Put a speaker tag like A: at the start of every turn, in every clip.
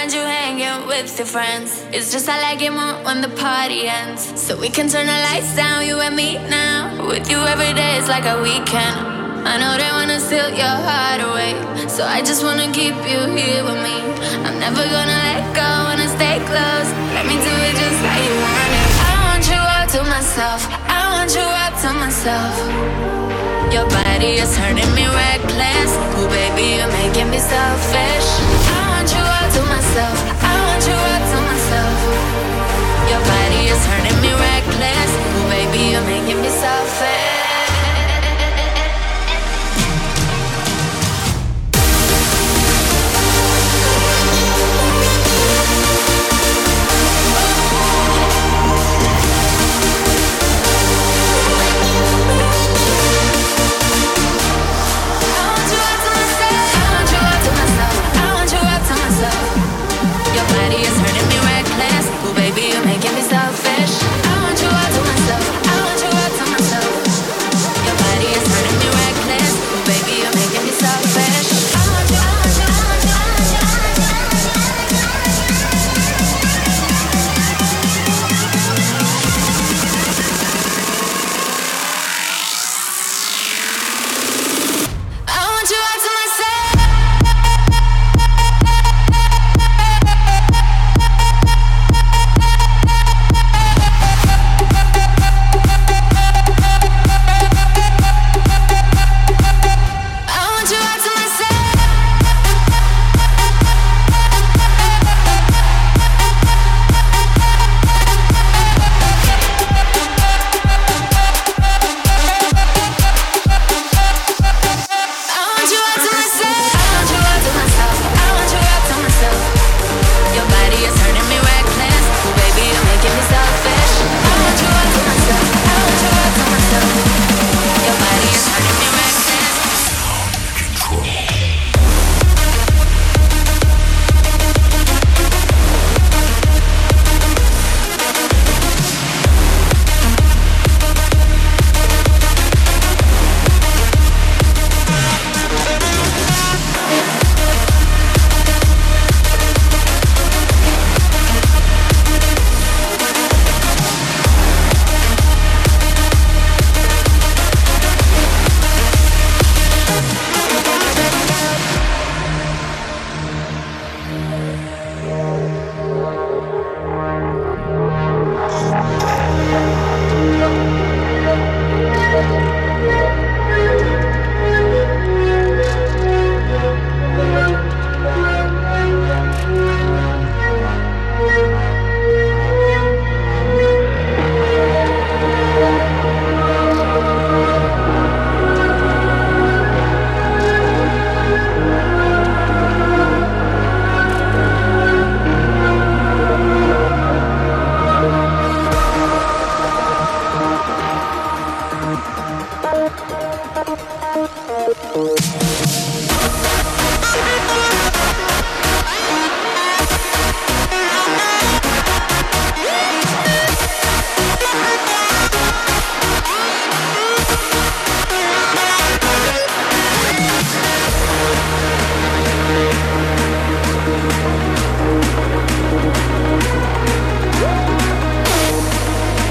A: find you hanging with your friends. It's just I like it more when the party ends. So we can turn the lights down, you and me now. With you every day is like a weekend. I know they wanna steal your heart away. So I just wanna keep you here with me. I'm never gonna let go, wanna stay close. Let me do it just how you want it. I want you all to myself. I want you all to myself. Your body is turning me reckless. Ooh, baby, you're making me selfish. I want you all to myself. I want you all to myself. Your body is turning me reckless. Ooh, baby, you're making me selfish.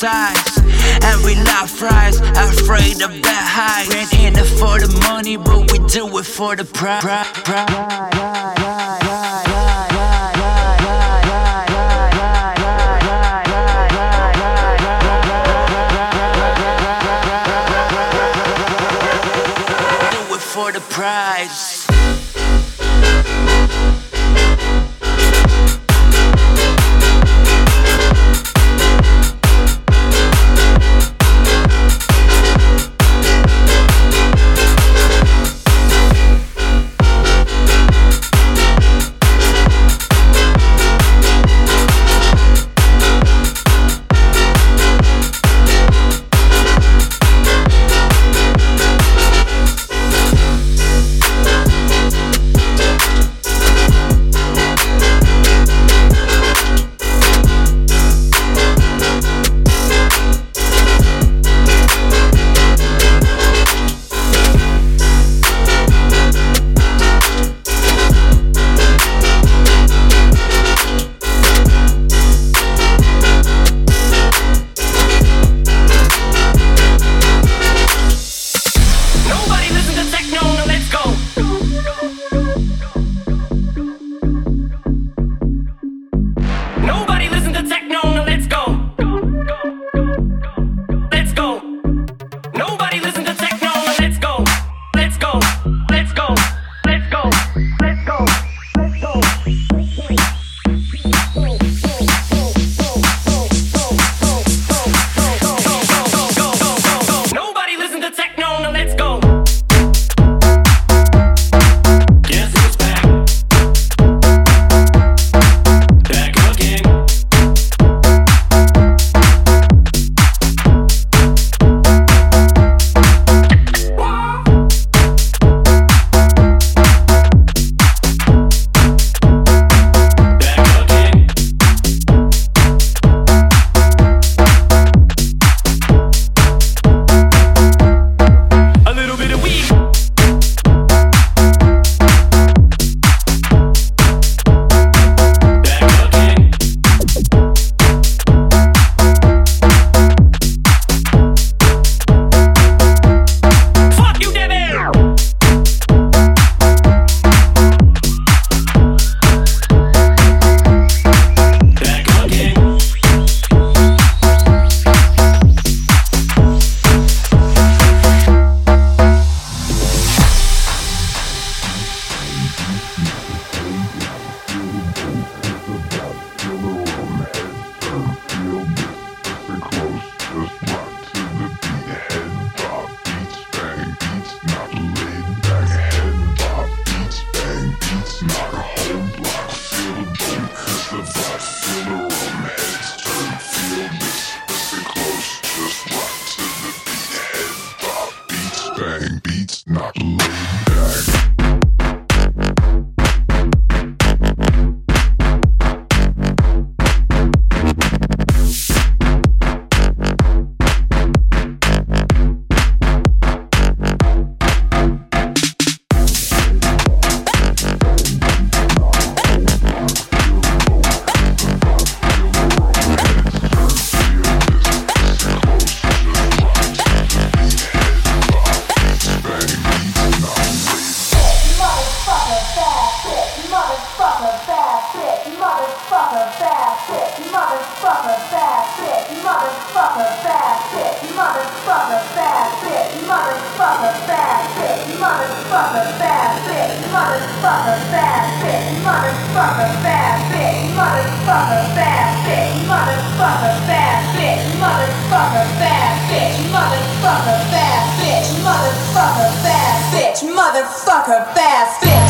B: Size. And we love fries, afraid of that high. Ain't in it for the money, but we do it for the pride.
C: Bitch, bitch, bitch,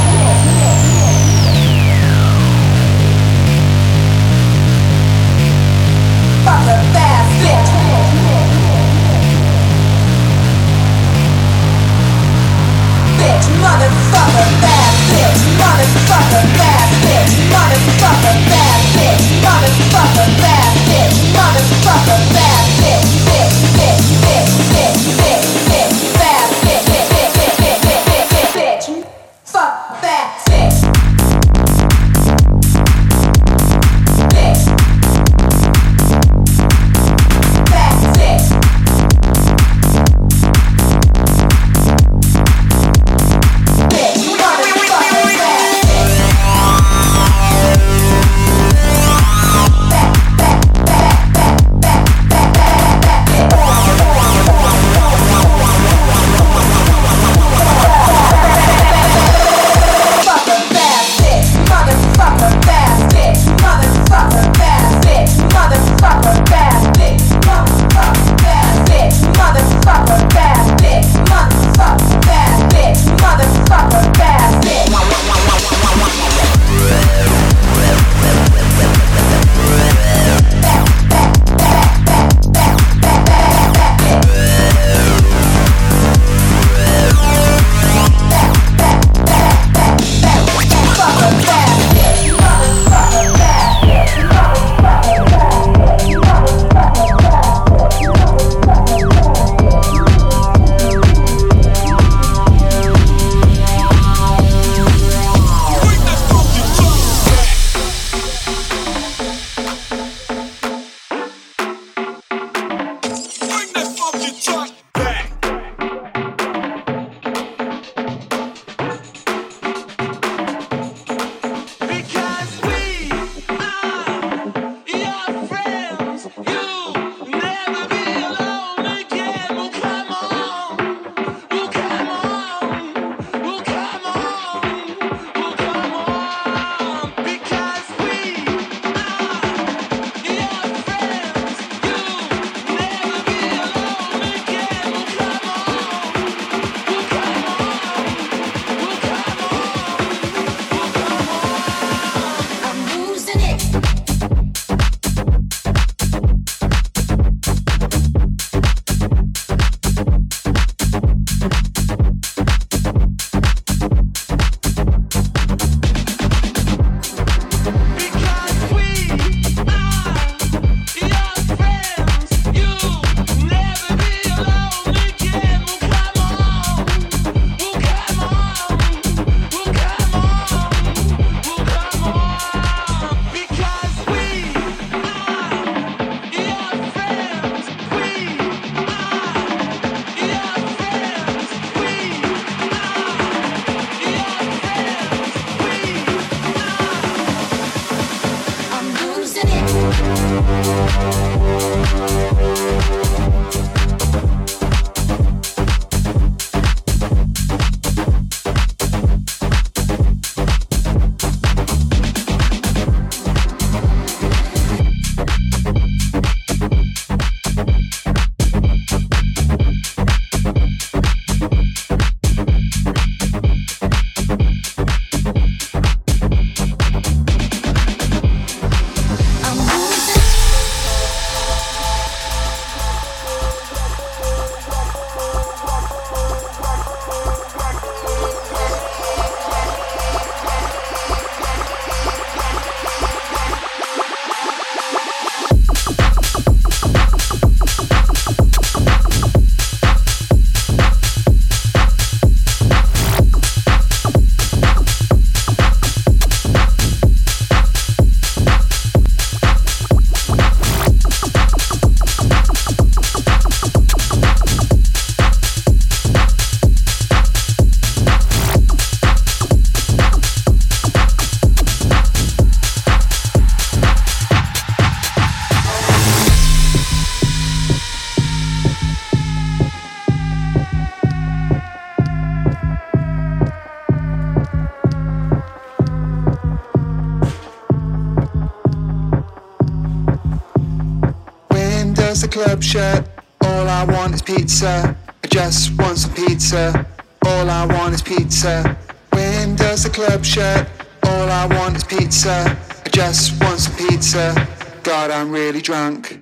C: club shirt. All I want is pizza. I just want some pizza. All I want is pizza. When does the club shut? All I want is pizza. I just want some pizza. God, I'm really drunk.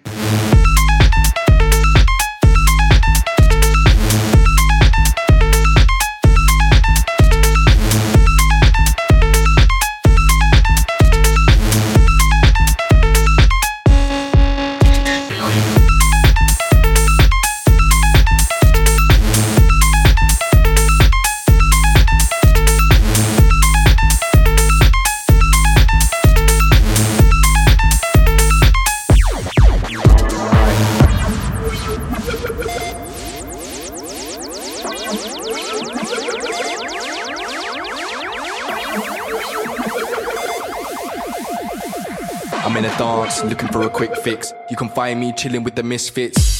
D: Looking for a quick fix. You can find me chilling with the misfits.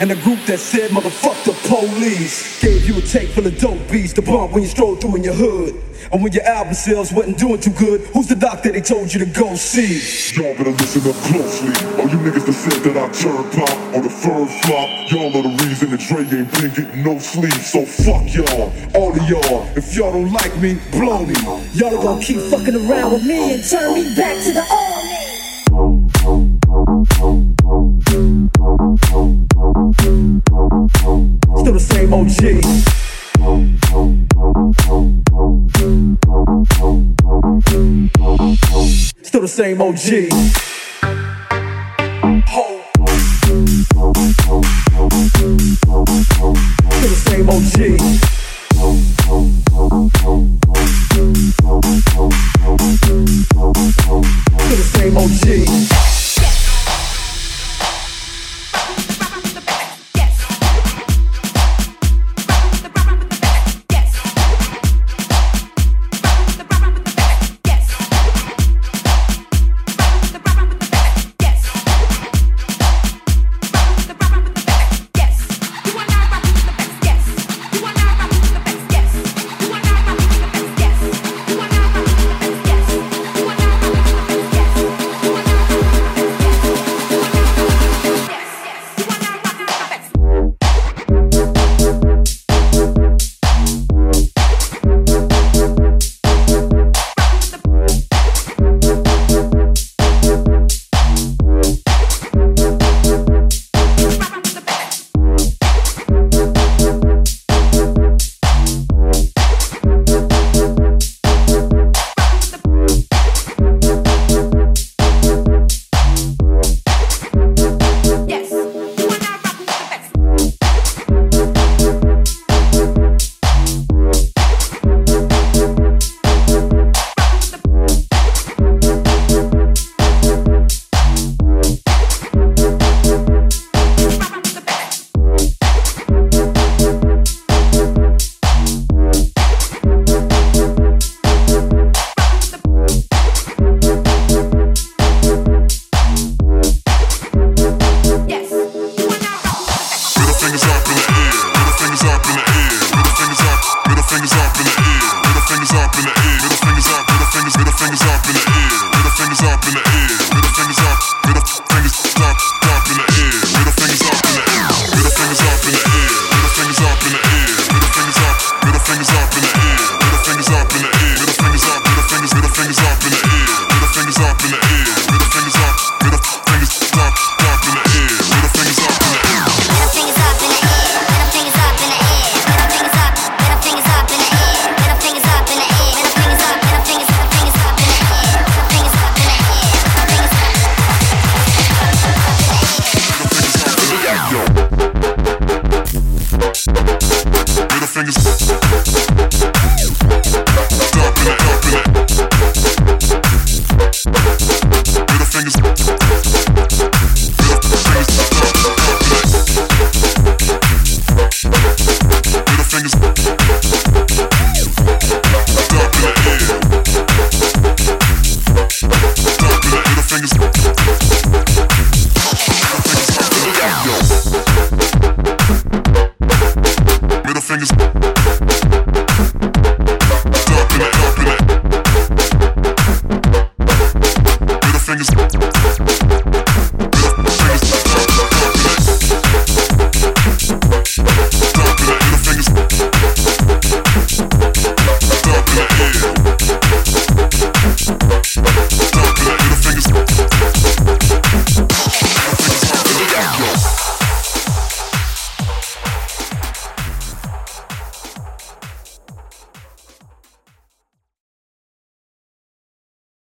E: And the group that said, motherfuck the police. Gave you a tape full of dope beats to bump when you strolled through in your hood. And when your album sales wasn't doing too good, who's the doctor they told you to go see?
F: Y'all better listen up closely. All you niggas that said that I turn pop or the Firm flop, y'all are the reason that Dre ain't been getting no sleep. So fuck y'all, all of y'all. If y'all don't like me, blow me.
G: Y'all are gonna keep fucking around with me and turn me back to the
E: same OG.